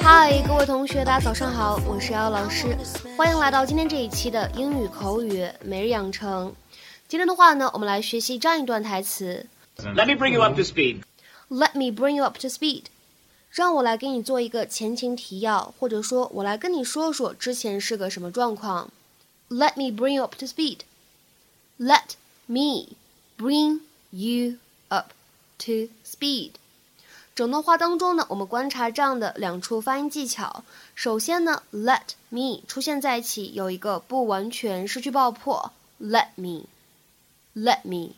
嗨，各位同学，大家早上好，我是瑶瑶老师，欢迎来到今天这一期的英语口语每日养成。今天的话呢，我们来学习这样一段台词 Let me bring you up to speed.：Let me bring you up to speed。让我来给你做一个前情提要，或者说我来跟你说说之前是个什么状况。Let me bring you up to speed. Let me bring you up to speed. 整段话当中呢，我们观察这样的两处发音技巧。首先呢，let me 出现在一起有一个不完全失去爆破，let me，let me。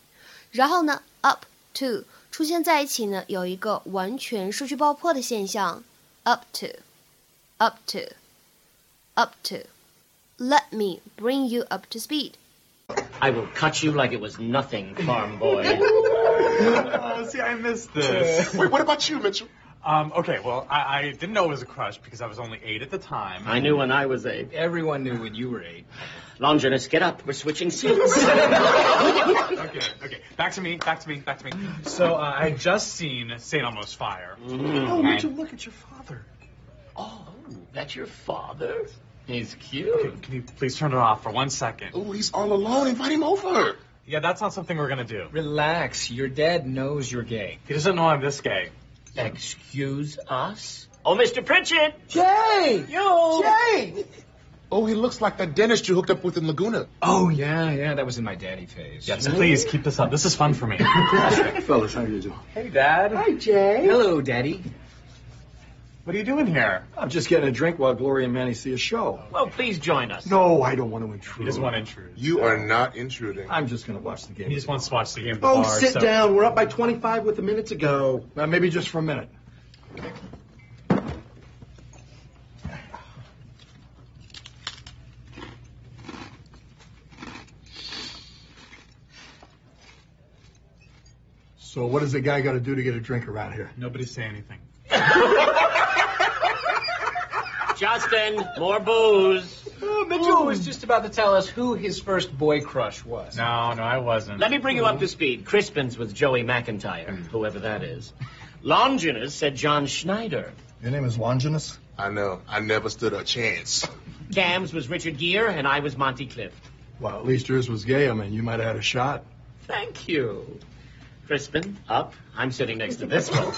然后呢，up to 出现在一起呢有一个完全失去爆破的现象，up to，up to，up to。Let me bring you up to speed. I will cut you like it was nothing, farm boy. Oh, see, I missed this. Wait, what about you, Mitchell? Um, okay, well, I, I didn't know it was a crush because I was only eight at the time. I knew when I was eight. Everyone knew when you were eight. Longinus, get up. We're switching seats. Okay, okay. Back to me, back to me, back to me. So, uh, I had just seen St. Elmo's Fire. Oh, Mitchell, look at your father. oh, that's your father? He's Okay, cute. can you please turn it off for one second? Oh, he's all alone. Invite him over. Yeah, that's not something we're gonna do. Relax. Your dad knows you're gay. He doesn't know I'm this gay. Excuse us? Oh, Mr. Pritchett! Jay! Yo! Jay! Oh, he looks like that dentist you hooked up with in Laguna. Oh, yeah, yeah. That was in my daddy phase. Yes, please keep this up. This is fun for me. Fellas, how you doing? hey, Dad. Hi, Jay. Hello, daddy. What are you doing here? I'm just getting a drink while Gloria and Manny see a show. Well, please join us. No, I don't want to He intrude. doesn't want to intrude. You are not intruding. I'm just going to watch the game. He just wants to watch the game at the oh, bar. sit so- down. We're up by 25 with a minute to go. Uh, maybe just for a minute. So what does the guy got to do to get a drink around here? Nobody say anything. Justin, more booze. Oh, Mitchell was just about to tell us who his first boy crush was. No, no, I wasn't. Let me bring you up to speed. Crispin's with Joey McIntyre, mm. whoever that is. Longinus said John Schneider. Your name is Longinus? I know. I never stood a chance. Cam's was Richard Gere, and I was Monty Clift. Well, at least yours was gay. I mean, you might have had a shot. Thank you. Crispin, up. I'm sitting next to this one.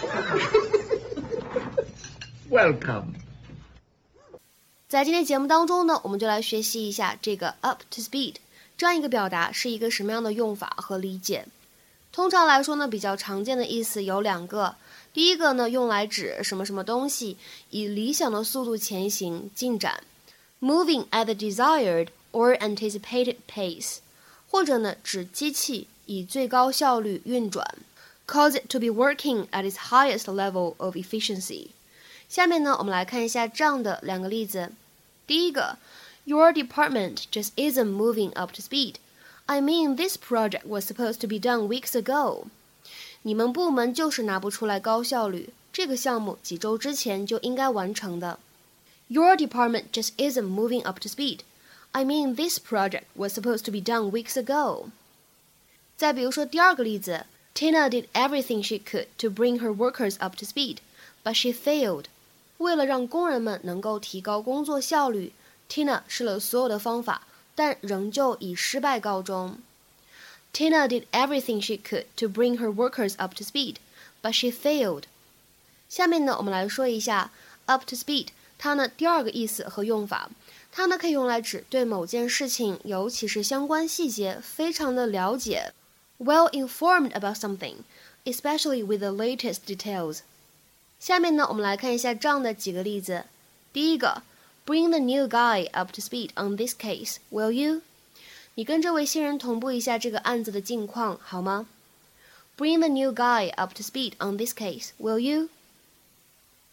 Welcome. 在今天节目当中呢，我们就来学习一下这个 up to speed 这样一个表达是一个什么样的用法和理解。通常来说呢，比较常见的意思有两个。第一个呢，用来指什么什么东西以理想的速度前行进展，moving at the desired or anticipated pace，或者呢指机器以最高效率运转，cause it to be working at its highest level of efficiency。下面呢，我们来看一下这样的两个例子。第一个，Your department just isn't moving up to speed. I mean, this project was supposed to be done weeks ago. 你们部门就是拿不出来高效率，这个项目几周之前就应该完成的。Your department just isn't moving up to speed. I mean, this project was supposed to be done weeks ago. 再比如说第二个例子，Tina did everything she could to bring her workers up to speed, but she failed. 为了让工人们能够提高工作效率，Tina 试了所有的方法，但仍旧以失败告终。Tina did everything she could to bring her workers up to speed, but she failed. 下面呢，我们来说一下 up to speed 它呢第二个意思和用法。它呢可以用来指对某件事情，尤其是相关细节非常的了解，well informed about something, especially with the latest details. 下面呢，我们来看一下这样的几个例子。第一个，Bring the new guy up to speed on this case, will you？你跟这位新人同步一下这个案子的近况好吗？Bring the new guy up to speed on this case, will you？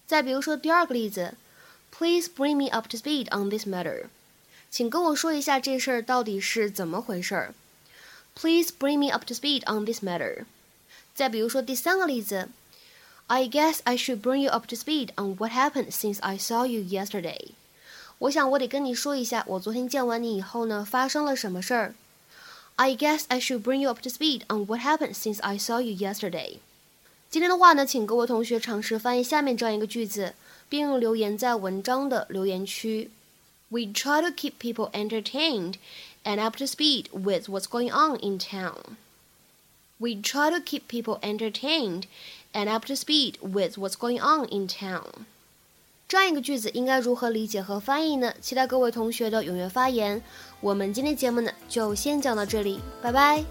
再比如说第二个例子，Please bring me up to speed on this matter。请跟我说一下这事儿到底是怎么回事儿。Please bring me up to speed on this matter。再比如说第三个例子。I guess I should bring you up to speed on what happened since I saw you yesterday. 我想我得跟你说一下，我昨天见完你以后呢，发生了什么事儿。 I guess I should bring you up to speed on what happened since I saw you yesterday. 今天的话呢，请各位同学尝试翻译下面这样一个句子，并留言在文章的留言区。We try to keep people entertained and up to speed with what's going on in town. We try to keep people entertained and up to speed with what's going on in town. 这样一个句子应该如何理解和翻译呢？期待各位同学的踊跃发言。我们今天节目呢就先讲到这里，拜拜。